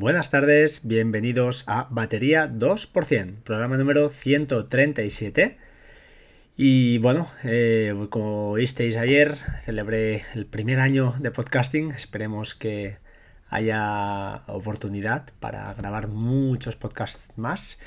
Buenas tardes, bienvenidos a Batería 2%, programa número 137. Y bueno, eh, como visteis ayer, celebré el primer año de podcasting. Esperemos que haya oportunidad para grabar muchos podcasts más.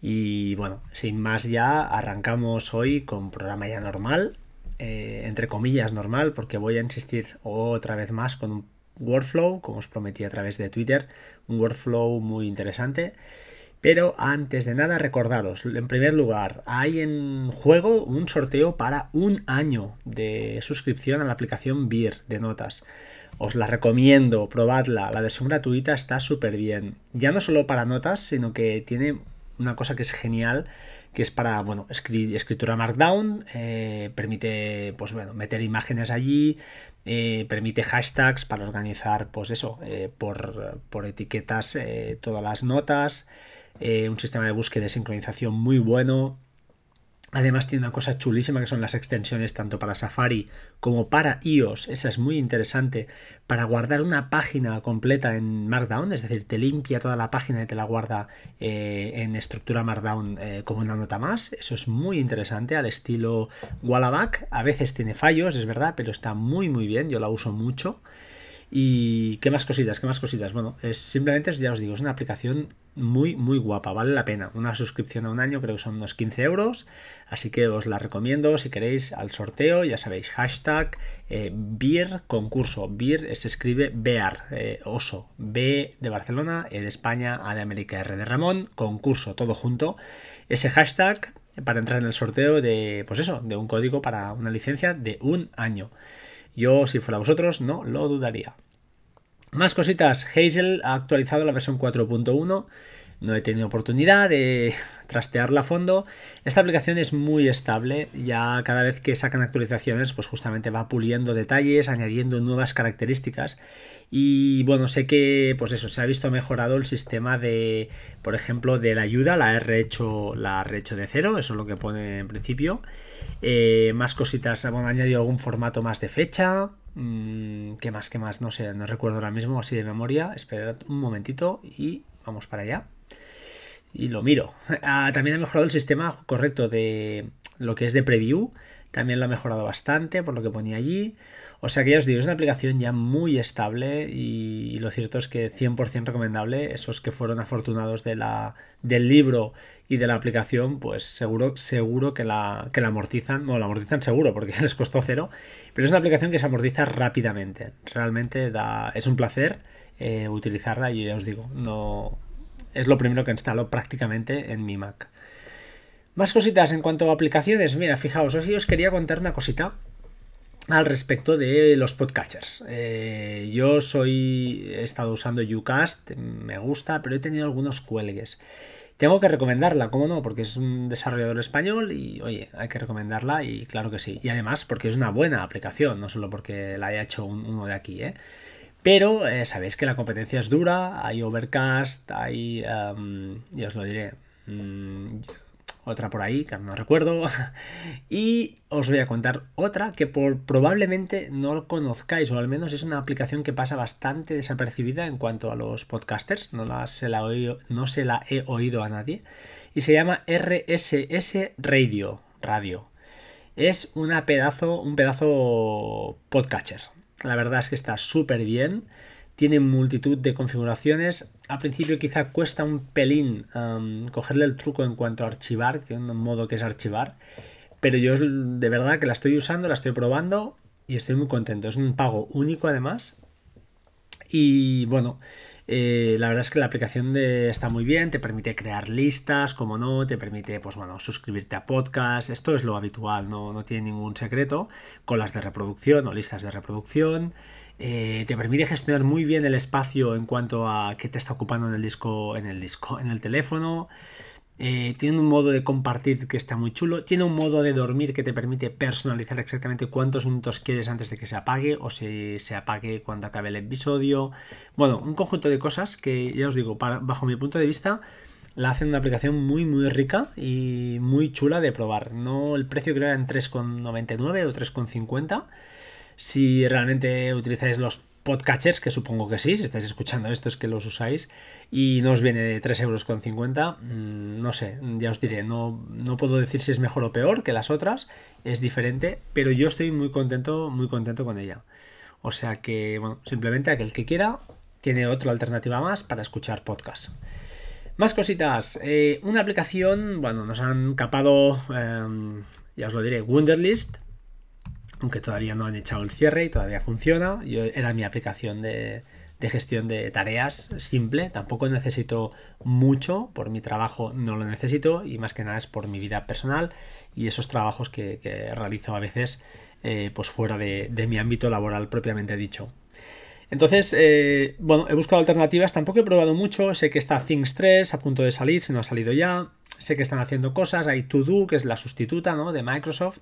Y bueno, sin más ya, arrancamos hoy con programa ya normal, eh, entre comillas normal, porque voy a insistir otra vez más con un workflow, como os prometí a través de Twitter, un workflow muy interesante. Pero antes de nada, recordaros, en primer lugar, hay en juego un sorteo para un año de suscripción a la aplicación Beer de notas. Os la recomiendo, probadla, la versión gratuita está súper bien. Ya no solo para notas, sino que tiene una cosa que es genial, que es para, bueno, escritura Markdown, eh, permite, pues bueno, meter imágenes allí, eh, permite hashtags para organizar, pues eso, eh, por, por, etiquetas todas las notas, un sistema de búsqueda de sincronización muy bueno, Además tiene una cosa chulísima que son las extensiones tanto para Safari como para iOS. Esa es muy interesante para guardar una página completa en Markdown, es decir, te limpia toda la página y te la guarda eh, en estructura Markdown eh, como una nota más. Eso es muy interesante al estilo Wallaback. A veces tiene fallos, es verdad, pero está muy muy bien. Yo la uso mucho. Y qué más cositas, qué más cositas. Bueno, es simplemente, ya os digo, es una aplicación muy, muy guapa, vale la pena. Una suscripción a un año creo que son unos 15 euros, así que os la recomiendo si queréis al sorteo, ya sabéis, hashtag eh, Beer concurso. Beer se escribe Bear, eh, oso, B de Barcelona, E de España, A de América, R de Ramón, concurso, todo junto. Ese hashtag para entrar en el sorteo de, pues eso, de un código para una licencia de un año. Yo, si fuera vosotros, no lo dudaría. Más cositas. Hazel ha actualizado la versión 4.1. No he tenido oportunidad de trastearla a fondo. Esta aplicación es muy estable. Ya cada vez que sacan actualizaciones, pues justamente va puliendo detalles, añadiendo nuevas características. Y bueno, sé que, pues eso, se ha visto mejorado el sistema de, por ejemplo, de la ayuda. La he rehecho, la he rehecho de cero. Eso es lo que pone en principio. Eh, más cositas, bueno, añadido algún formato más de fecha. Mm, ¿Qué más? ¿Qué más? No sé, no recuerdo ahora mismo así de memoria. Esperad un momentito y vamos para allá. Y lo miro. Ah, también ha mejorado el sistema correcto de lo que es de preview. También lo ha mejorado bastante por lo que ponía allí. O sea que ya os digo, es una aplicación ya muy estable y, lo cierto es que 100% recomendable. Esos que fueron afortunados de la, del libro y de la aplicación, pues seguro, seguro que la, que la amortizan. No, la amortizan seguro porque les costó cero. Pero es una aplicación que se amortiza rápidamente. Realmente da, es un placer eh, utilizarla y ya os digo, no es lo primero que instalo prácticamente en mi Mac. Más cositas en cuanto a aplicaciones. Mira, fijaos, hoy os quería contar una cosita al respecto de los podcatchers. Eh, yo soy. he estado usando Ucast, me gusta, pero he tenido algunos cuelgues. Tengo que recomendarla, ¿cómo no? Porque es un desarrollador español y, oye, hay que recomendarla y claro que sí. Y además porque es una buena aplicación, no solo porque la haya hecho uno de aquí, ¿eh? Pero eh, sabéis que la competencia es dura, hay Overcast, hay... Em, ya os lo diré. Mm, otra por ahí, que no recuerdo. y os voy a contar otra que por, probablemente no lo conozcáis, o al menos es una aplicación que pasa bastante desapercibida en cuanto a los podcasters. No, se, la no se la he oído a nadie. Y se llama RSS Radio. Radio. Es una pedazo, un pedazo podcatcher. La verdad es que está súper bien tiene multitud de configuraciones. Al principio quizá cuesta un pelín cogerle el truco en cuanto a archivar, tiene un modo que es archivar, pero yo de verdad que la estoy usando, la estoy probando y estoy muy contento. Es un pago único además. Y bueno, eh, la verdad es que la aplicación está muy bien, te permite crear listas, como no, te permite, pues bueno, suscribirte a podcast, esto es lo habitual, no, no tiene ningún secreto, con las de reproducción o listas de reproducción. Eh, te permite gestionar muy bien el espacio en cuanto a qué te está ocupando en el disco, en el disco, en el teléfono. Eh, tiene un modo de compartir que está muy chulo. Tiene un modo de dormir que te permite personalizar exactamente cuántos minutos quieres antes de que se apague o si se apague cuando acabe el episodio. Bueno, un conjunto de cosas que ya os digo, bajo mi punto de vista, la hacen una aplicación muy muy rica y muy chula de probar. No el precio creo era en 3,99 o 3,50 si realmente utilizáis los podcatchers, que supongo que sí, si estáis escuchando esto es que los usáis, y no os viene de 3,50 euros. Mm, no sé, ya os diré, no, no puedo decir si es mejor o peor que las otras, es diferente, pero yo estoy muy contento, muy contento con ella. O sea que, bueno, simplemente aquel que quiera tiene otra alternativa más para escuchar podcast. Más cositas. Eh, una aplicación, bueno, nos han capado, em, ya os lo diré, Wunderlist, aunque todavía no han echado el cierre y todavía funciona. Yo, era mi aplicación de, gestión de tareas simple, tampoco necesito mucho, por mi trabajo no lo necesito y más que nada es por mi vida personal y esos trabajos que, realizo a veces eh, pues fuera de, mi ámbito laboral propiamente dicho. Entonces, eh, bueno, he buscado alternativas, tampoco he probado mucho, sé que está Things 3 a punto de salir, si no ha salido ya, sé que están haciendo cosas, hay To Do, que es la sustituta ¿no? de Microsoft,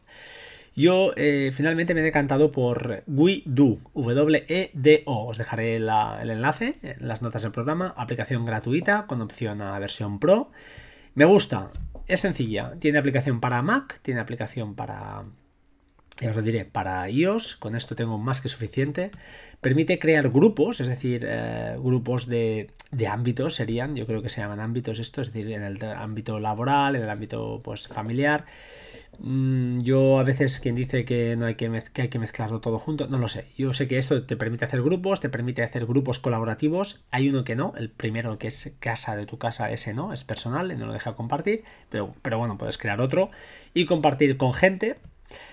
yo eh, finalmente me he decantado por WeDo, W-E-D-O. Os dejaré el enlace en las notas del programa. Aplicación gratuita con opción a versión Pro. Me gusta, es sencilla. Tiene aplicación para Mac, tiene aplicación para, ya os lo diré, para iOS, con esto tengo más que suficiente. Permite crear grupos, es decir, eh, grupos de, de, ámbitos serían, yo creo que se llaman ámbitos estos, es decir, en el ámbito laboral, en el ámbito pues, familiar. Mm, yo a veces quien dice que no hay que, hay que mezclarlo todo junto, no lo sé. Yo sé que esto te permite hacer grupos, te permite hacer grupos colaborativos. Hay uno que no, el primero que es casa de tu casa, ese no, es personal, no lo deja compartir. Pero, pero bueno, puedes crear otro y compartir con gente.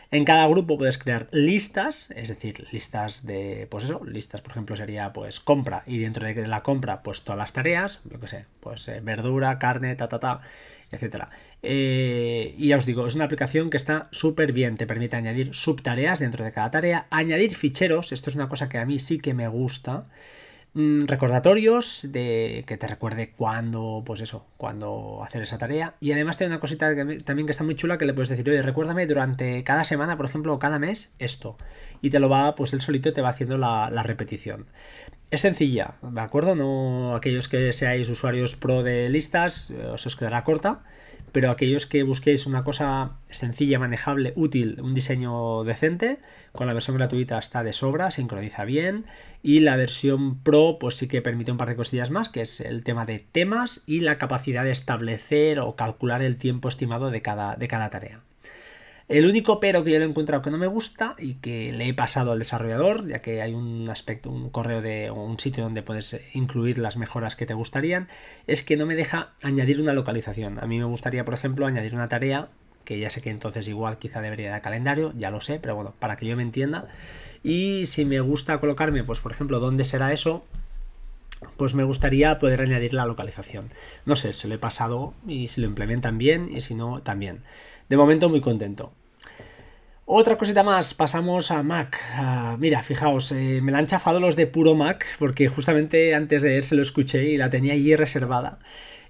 En cada grupo puedes crear listas, es decir, listas de, pues eso, listas, por ejemplo, sería pues compra y dentro de la compra, pues todas las tareas, yo qué sé, pues eh, verdura, carne, ta, ta, ta, etcétera. Eh, y ya os digo, es una aplicación que está súper bien, te permite añadir subtareas dentro de cada tarea, añadir ficheros, esto es una cosa que a mí sí que me gusta. Mm, recordatorios de que te recuerde cuándo, pues eso, cuándo hacer esa tarea. Y además tiene una cosita también que está muy chula que le puedes decir, oye, recuérdame durante cada semana, por ejemplo, o cada mes, esto. Y te lo va, pues él solito te va haciendo la, la repetición. Es sencilla, ¿de acuerdo? No aquellos que seáis usuarios pro de listas, eh, os quedará corta pero aquellos que busquéis una cosa sencilla, manejable, útil, un diseño decente, con la versión gratuita está de sobra, sincroniza bien y la versión Pro pues sí que permite un par de cosillas más, que es el tema de temas y la capacidad de establecer o calcular el tiempo estimado de cada, de cada tarea. El único pero que yo le he encontrado que no me gusta y que le he pasado al desarrollador, ya que hay un aspecto, un correo de un sitio donde puedes incluir las mejoras que te gustarían, es que no me deja añadir una localización. A mí me gustaría, por ejemplo, añadir una tarea que ya sé que entonces igual quizá debería ir a calendario, ya lo sé, pero bueno, para que yo me entienda. Y si me gusta colocarme, pues por ejemplo, ¿dónde será eso? Pues me gustaría poder añadir la localización. No sé, se lo he pasado y si lo implementan bien y si no, también. De momento muy contento. Otra cosita más, pasamos a Mac. Ah, mira, fijaos, eh, me la han chafado los de puro Mac porque justamente antes de ayer se lo escuché y la tenía allí reservada.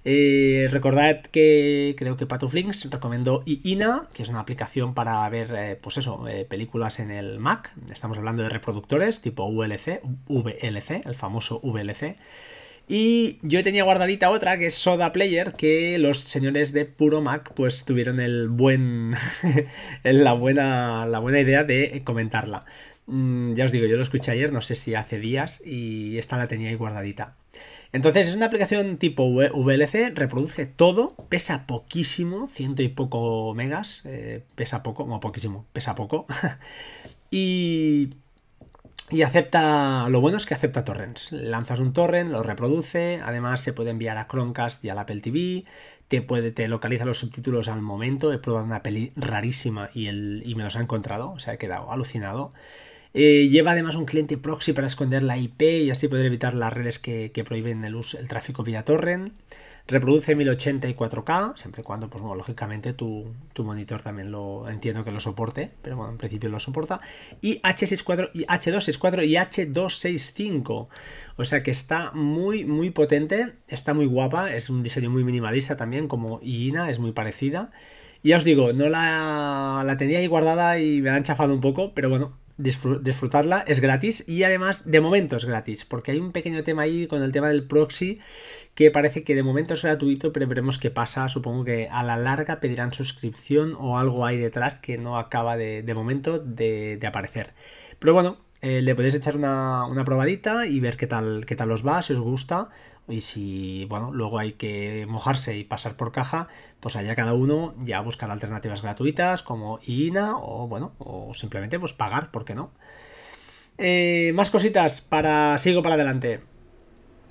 Eh, recordad que creo que Patuflinks recomendó IINA, que es una aplicación para ver, eh, pues eso, películas en el Mac. Estamos hablando de reproductores tipo VLC, VLC, el famoso VLC. Y yo tenía guardadita otra que es Soda Player, que los señores de Puro Mac pues tuvieron el buen la buena la buena idea de comentarla. Mm, ya os digo, yo lo escuché ayer, no sé si hace días y esta la tenía ahí guardadita. Entonces es una aplicación tipo VLC, reproduce todo, pesa poquísimo, ciento y poco megas, eh, pesa poco, no poquísimo, pesa poco. y y acepta, lo bueno es que acepta torrents. Lanzas un torrent, lo reproduce, además se puede enviar a Chromecast y al Apple TV, te, puede, te localiza los subtítulos al momento. He probado una peli rarísima y, el, y me los ha encontrado, o sea, he quedado alucinado. Eh, lleva además un cliente proxy para esconder la IP y así poder evitar las redes que, que prohíben el, uso, tráfico vía torrent. Reproduce 1080 y 4K, siempre y cuando, pues bueno, lógicamente tu, monitor también lo entiendo que lo soporte, pero bueno, en principio lo soporta. Y H64 y H264 y H265. O sea que está muy, muy potente, está muy guapa, es un diseño muy minimalista también, como IINA, es muy parecida. Ya os digo, no la, la tenía ahí guardada y me la han chafado un poco, pero bueno, disfrutarla, es gratis y además de momento es gratis, porque hay un pequeño tema ahí con el tema del proxy que parece que de momento es gratuito, pero veremos qué pasa, supongo que a la larga pedirán suscripción o algo ahí detrás que no acaba de, momento de, aparecer. Pero bueno, eh, le podéis echar una, una, probadita y ver qué tal, qué tal os va, si os gusta. Y si, bueno, luego hay que mojarse y pasar por caja, pues allá cada uno ya buscar alternativas gratuitas como INA o, bueno, o simplemente pues pagar, ¿por qué no? Eh, más cositas para... Sigo para adelante.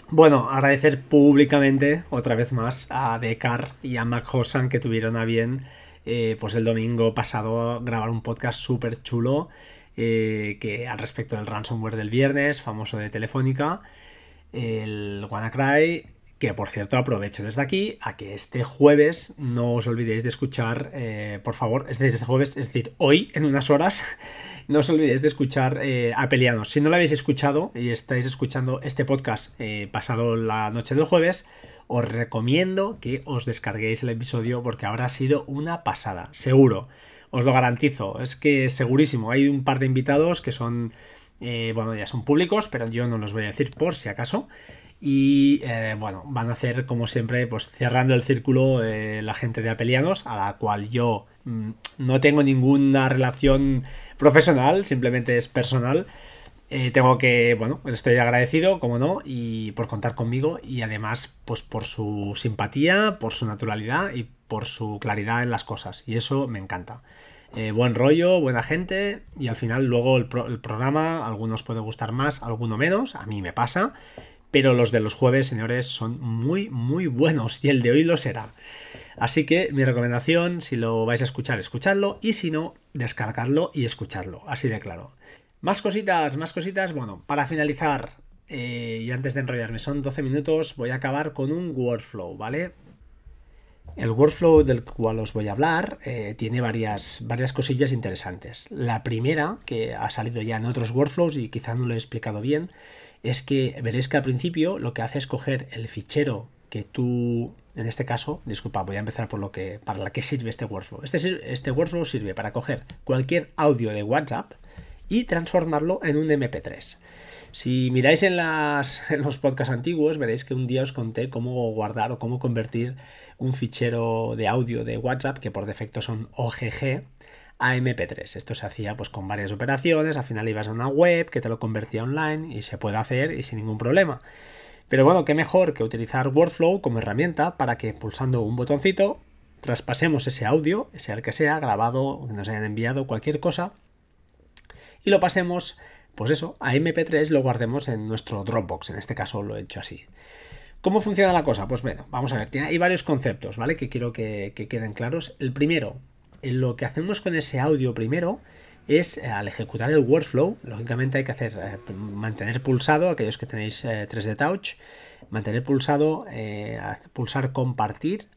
Bueno, agradecer públicamente otra vez más a Dekar y a Mac Hosan que tuvieron a bien eh, pues el domingo pasado grabar un podcast súper chulo eh, que al respecto del ransomware del viernes, famoso de Telefónica, el WannaCry, que por cierto aprovecho desde aquí a que este jueves no os olvidéis de escuchar, eh, por favor, es decir, este jueves, es decir, hoy en unas horas, no os olvidéis de escuchar eh, a Pelianos. Si no lo habéis escuchado y estáis escuchando este podcast pasado la noche del jueves, os recomiendo que os descarguéis el episodio porque habrá sido una pasada, seguro. Os lo garantizo, es que segurísimo. Hay un par de invitados que son, eh, bueno, ya son públicos, pero yo no los voy a decir por si acaso. Y bueno, van a hacer como siempre, pues cerrando el círculo la gente de Apelianos, a la cual yo mm, no tengo ninguna relación profesional, simplemente es personal. Eh, tengo que, bueno, estoy agradecido, como no, y por contar conmigo y además, pues por su simpatía, por su naturalidad y por su claridad en las cosas. Y eso me encanta. Eh, buen rollo, buena gente y al final luego el, programa, algunos puede gustar más, alguno menos, a mí me pasa, pero los de los jueves, señores, son muy, muy buenos y el de hoy lo será. Así que mi recomendación, si lo vais a escuchar, escuchadlo y si no, descargadlo y escuchadlo, así de claro. Más cositas, más cositas. Bueno, para finalizar, eh, y antes de enrollarme, son 12 minutos, voy a acabar con un workflow, ¿vale? El workflow del cual os voy a hablar eh, tiene varias, varias cosillas interesantes. La primera, que ha salido ya en otros workflows y quizá no lo he explicado bien, es que veréis que al principio lo que hace es coger el fichero que tú, en este caso, disculpa, voy a empezar por lo que, para la que sirve este workflow. Este, este workflow sirve para coger cualquier audio de WhatsApp y transformarlo en un MP3. Si miráis en, las, en los podcasts antiguos, veréis que un día os conté cómo guardar o cómo convertir un fichero de audio de WhatsApp, que por defecto son OGG, a MP3. Esto se hacía pues con varias operaciones, al final ibas a una web que te lo convertía online y se puede hacer y sin ningún problema. Pero bueno, qué mejor que utilizar Workflow como herramienta para que pulsando un botoncito traspasemos ese audio, sea el que sea, grabado, nos hayan enviado, cualquier cosa, y lo pasemos, pues eso, a MP3, lo guardemos en nuestro Dropbox, en este caso lo he hecho así. ¿Cómo funciona la cosa? Pues bueno, vamos a ver, tiene, hay varios conceptos, ¿vale? Que quiero que, que queden claros. El primero, lo que hacemos con ese audio primero es eh, al ejecutar el workflow, lógicamente hay que hacer eh, mantener pulsado, aquellos que tenéis 3D eh, Touch, mantener pulsado, pulsar compartir,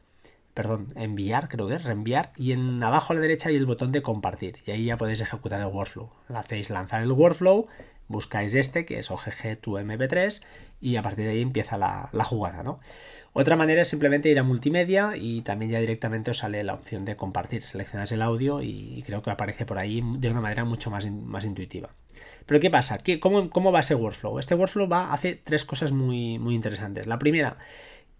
perdón, enviar, creo que es reenviar, y en abajo a la derecha hay el botón de compartir, y ahí ya podéis ejecutar el workflow. Hacéis lanzar el workflow, buscáis este, que es OGG tu MP3, y a partir de ahí empieza la, la jugada, ¿no? Otra manera es simplemente ir a multimedia y también ya directamente os sale la opción de compartir. Seleccionas el audio y creo que aparece por ahí de una manera mucho más, más intuitiva. Pero ¿qué pasa? ¿Qué, cómo, cómo, va ese workflow? Este workflow va, hace tres cosas muy, muy interesantes. La primera,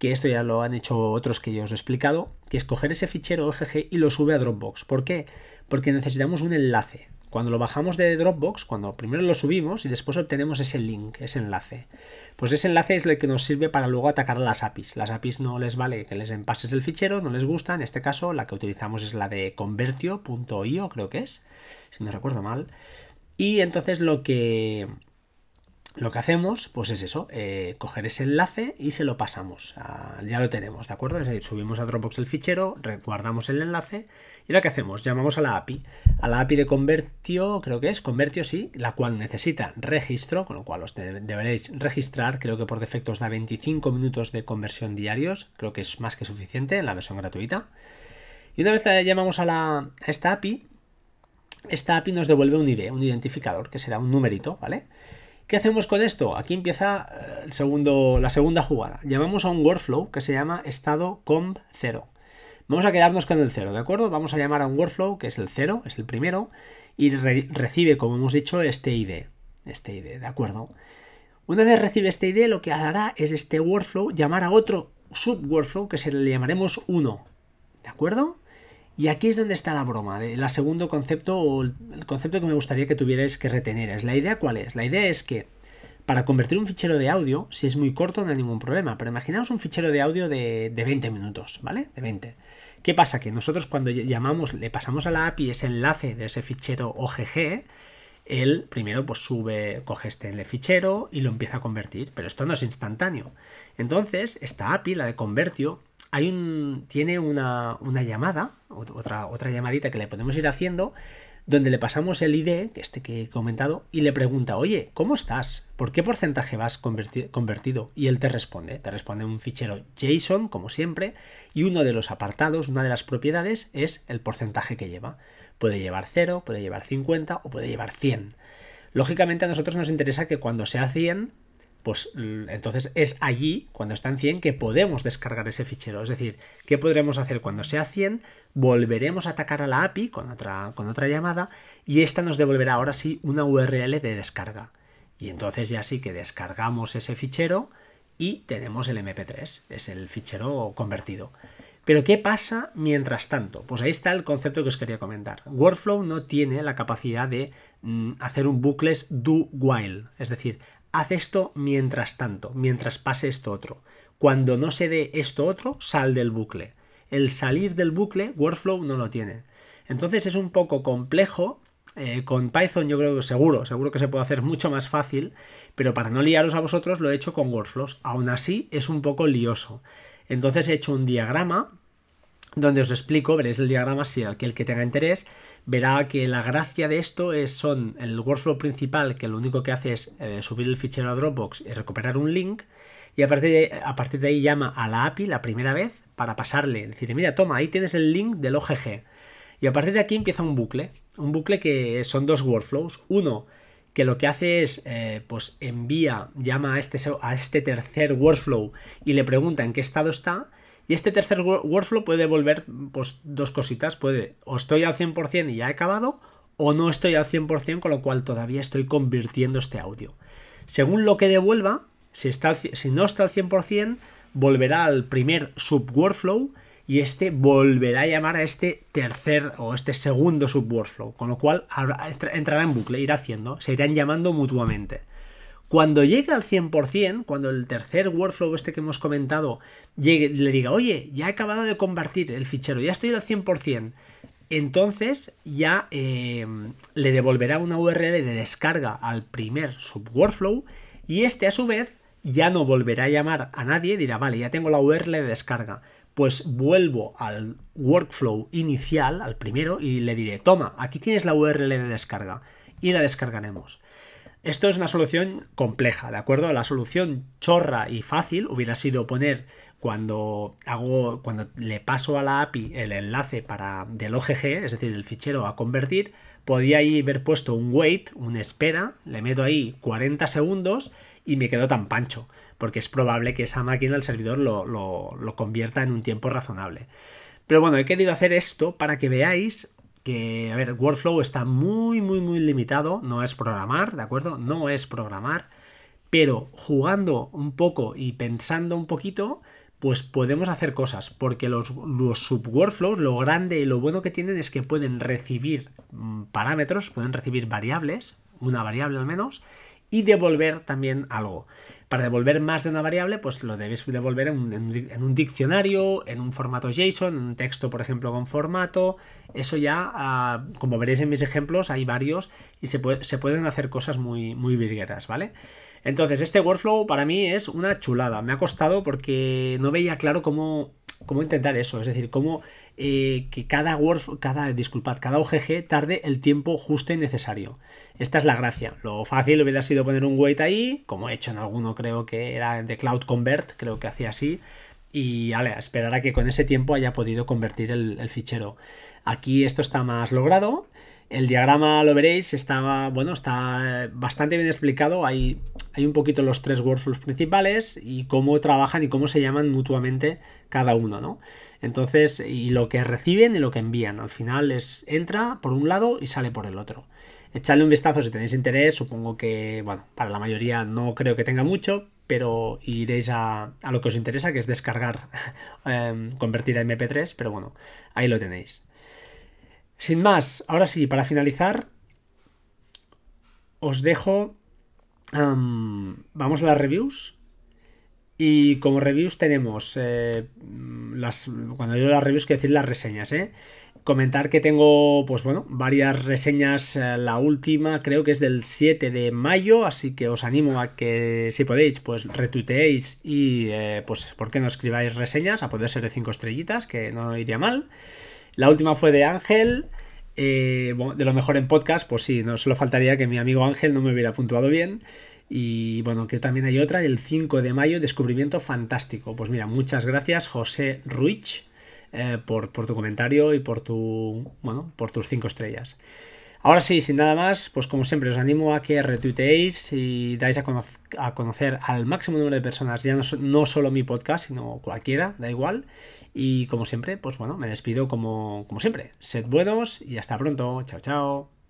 que esto ya lo han hecho otros que yo os he explicado, que es coger ese fichero OGG y lo sube a Dropbox. ¿Por qué? Porque necesitamos un enlace. Cuando lo bajamos de Dropbox, cuando primero lo subimos y después obtenemos ese link, ese enlace. Pues ese enlace es el que nos sirve para luego atacar a las APIs. Las APIs no les vale que les empases el fichero, no les gusta. En este caso, la que utilizamos es la de convertio.io, creo que es, si no recuerdo mal. Y entonces lo que lo que hacemos, pues es eso, eh, coger ese enlace y se lo pasamos. ya lo tenemos, ¿de acuerdo? Es decir, subimos a Dropbox el fichero, guardamos el enlace y lo que hacemos, llamamos a la API. A la API de Convertio, creo que es, Convertio sí, la cual necesita registro, con lo cual os deberéis registrar. Creo que por defecto os da 25 minutos de conversión diarios, creo que es más que suficiente en la versión gratuita. Y una vez llamamos a, la, a esta API, esta API nos devuelve un ID, un identificador, que será un numerito, ¿vale? ¿Qué hacemos con esto? Aquí empieza eh, el segundo, la segunda jugada. Llamamos a un workflow que se llama estado comp 0. Vamos a quedarnos con el 0, ¿de acuerdo? Vamos a llamar a un workflow que es el 0, es el primero, y recibe, como hemos dicho, este ID. Este ID, ¿de acuerdo? Una vez recibe este ID, lo que hará es este workflow llamar a otro subworkflow que se le llamaremos 1. ¿De acuerdo? Y aquí es donde está la broma, el segundo concepto o el concepto que me gustaría que tuvierais que retener. Es la idea cuál es? La idea es que para convertir un fichero de audio, si es muy corto no hay ningún problema, pero imaginaos un fichero de audio de, de 20 minutos, ¿vale? De 20. ¿Qué pasa? Que nosotros cuando llamamos, le pasamos a la API ese enlace de ese fichero OGG, él primero pues sube, coge este fichero y lo empieza a convertir, pero esto no es instantáneo. Entonces, esta API, la de Convertio, hay un, tiene una, llamada, otra, otra llamadita que le podemos ir haciendo, donde le pasamos el ID, este que he comentado, y le pregunta, oye, ¿cómo estás? ¿Por qué porcentaje vas convertido? Y él te responde, te responde un fichero JSON, como siempre, y uno de los apartados, una de las propiedades, es el porcentaje que lleva. Puede llevar 0, puede llevar 50 o puede llevar 100. Lógicamente a nosotros nos interesa que cuando sea 100, pues entonces es allí, cuando está en 100, que podemos descargar ese fichero. Es decir, ¿qué podremos hacer cuando sea 100? Volveremos a atacar a la API con otra, con otra llamada y esta nos devolverá ahora sí una URL de descarga. Y entonces ya sí que descargamos ese fichero y tenemos el MP3, es el fichero convertido. Pero ¿qué pasa mientras tanto? Pues ahí está el concepto que os quería comentar. Workflow no tiene la capacidad de mm, hacer un bucles do while, es decir, haz esto mientras tanto, mientras pase esto otro. Cuando no se dé esto otro, sal del bucle. El salir del bucle, Workflow no lo tiene. Entonces es un poco complejo. Eh, con Python yo creo que seguro, seguro que se puede hacer mucho más fácil, pero para no liaros a vosotros lo he hecho con Workflows. Aún así es un poco lioso. Entonces he hecho un diagrama donde os explico, veréis el diagrama si aquel que tenga interés, verá que la gracia de esto es son el workflow principal que lo único que hace es eh, subir el fichero a Dropbox y recuperar un link y a partir, de, a partir de ahí llama a la API la primera vez para pasarle, decir, mira, toma, ahí tienes el link del OGG. Y a partir de aquí empieza un bucle, un bucle que son dos workflows. Uno que lo que hace es, eh, pues envía, llama a este, a este tercer workflow y le pregunta en qué estado está. Y este tercer workflow puede devolver pues, dos cositas. Puede, o estoy al 100% y ya he acabado, o no estoy al 100%, con lo cual todavía estoy convirtiendo este audio. Según lo que devuelva, si, está, si no está al 100%, volverá al primer subworkflow y este volverá a llamar a este tercer o este segundo subworkflow, con lo cual entrará en bucle, irá haciendo, se irán llamando mutuamente. Cuando llegue al 100%, cuando el tercer workflow este que hemos comentado llegue, le diga, oye, ya he acabado de convertir el fichero, ya estoy al 100%, entonces ya eh, le devolverá una URL de descarga al primer subworkflow y este a su vez ya no volverá a llamar a nadie, dirá, vale, ya tengo la URL de descarga, pues vuelvo al workflow inicial, al primero, y le diré, toma, aquí tienes la URL de descarga y la descargaremos. Esto es una solución compleja, ¿de acuerdo? La solución chorra y fácil hubiera sido poner cuando hago cuando le paso a la API el enlace para del OGG, es decir, el fichero a convertir, podía ahí haber puesto un wait, una espera, le meto ahí 40 segundos y me quedo tan pancho, porque es probable que esa máquina, el servidor, lo, lo convierta en un tiempo razonable. Pero bueno, he querido hacer esto para que veáis que, a ver, Workflow está muy, muy, muy limitado, no es programar, ¿de acuerdo? No es programar, pero jugando un poco y pensando un poquito, pues podemos hacer cosas, porque los, los subworkflows, lo grande y lo bueno que tienen es que pueden recibir mm, parámetros, pueden recibir variables, una variable al menos, y devolver también algo. Para devolver más de una variable, pues lo debéis devolver en un, diccionario, en un formato JSON, en un texto, por ejemplo, con formato. Eso ya, ah, como veréis en mis ejemplos, hay varios y se, pueden hacer cosas muy, muy virgueras, ¿vale? Entonces, este workflow para mí es una chulada. Me ha costado porque no veía claro cómo, cómo intentar eso. Es decir, cómo eh, que cada Word, cada, disculpad, cada OGG tarde el tiempo justo y necesario. Esta es la gracia. Lo fácil hubiera sido poner un wait ahí, como he hecho en alguno, creo que era de Cloud Convert, creo que hacía así. Y esperar a que con ese tiempo haya podido convertir el, el fichero. Aquí esto está más logrado. El diagrama lo veréis, está, bueno, está bastante bien explicado. Hay, hay un poquito los tres workflows principales y cómo trabajan y cómo se llaman mutuamente cada uno, ¿no? Entonces, y lo que reciben y lo que envían. Al final es entra por un lado y sale por el otro. Echadle un vistazo si tenéis interés. Supongo que, bueno, para la mayoría no creo que tenga mucho, pero iréis a, lo que os interesa, que es descargar, em, convertir a MP3, pero bueno, ahí lo tenéis. Sin más, ahora sí, para finalizar, os dejo... vamos a las reviews. Y como reviews tenemos eh, las, cuando digo las reviews, quiero decir las reseñas, ¿eh? Comentar que tengo, pues bueno, varias reseñas. Eh, la última creo que es del 7 de mayo, así que os animo a que, si podéis, pues retuiteéis y, pues, ¿por qué no escribáis reseñas? A poder ser de 5 estrellitas, que no iría mal. La última fue de Ángel. de lo mejor en podcast, pues sí, no solo faltaría que mi amigo Ángel no me hubiera puntuado bien. Y bueno, que también hay otra del 5 de mayo, descubrimiento fantástico. Pues mira, muchas gracias José Ruich eh, por, tu comentario y por tu. Bueno, por tus 5 estrellas. Ahora sí, sin nada más, pues como siempre os animo a que retuiteéis y dais a, conocer al máximo número de personas, ya no, solo mi podcast, sino cualquiera, da igual. Y como siempre, pues bueno, me despido como, como siempre. Sed buenos y hasta pronto. Chao, chao.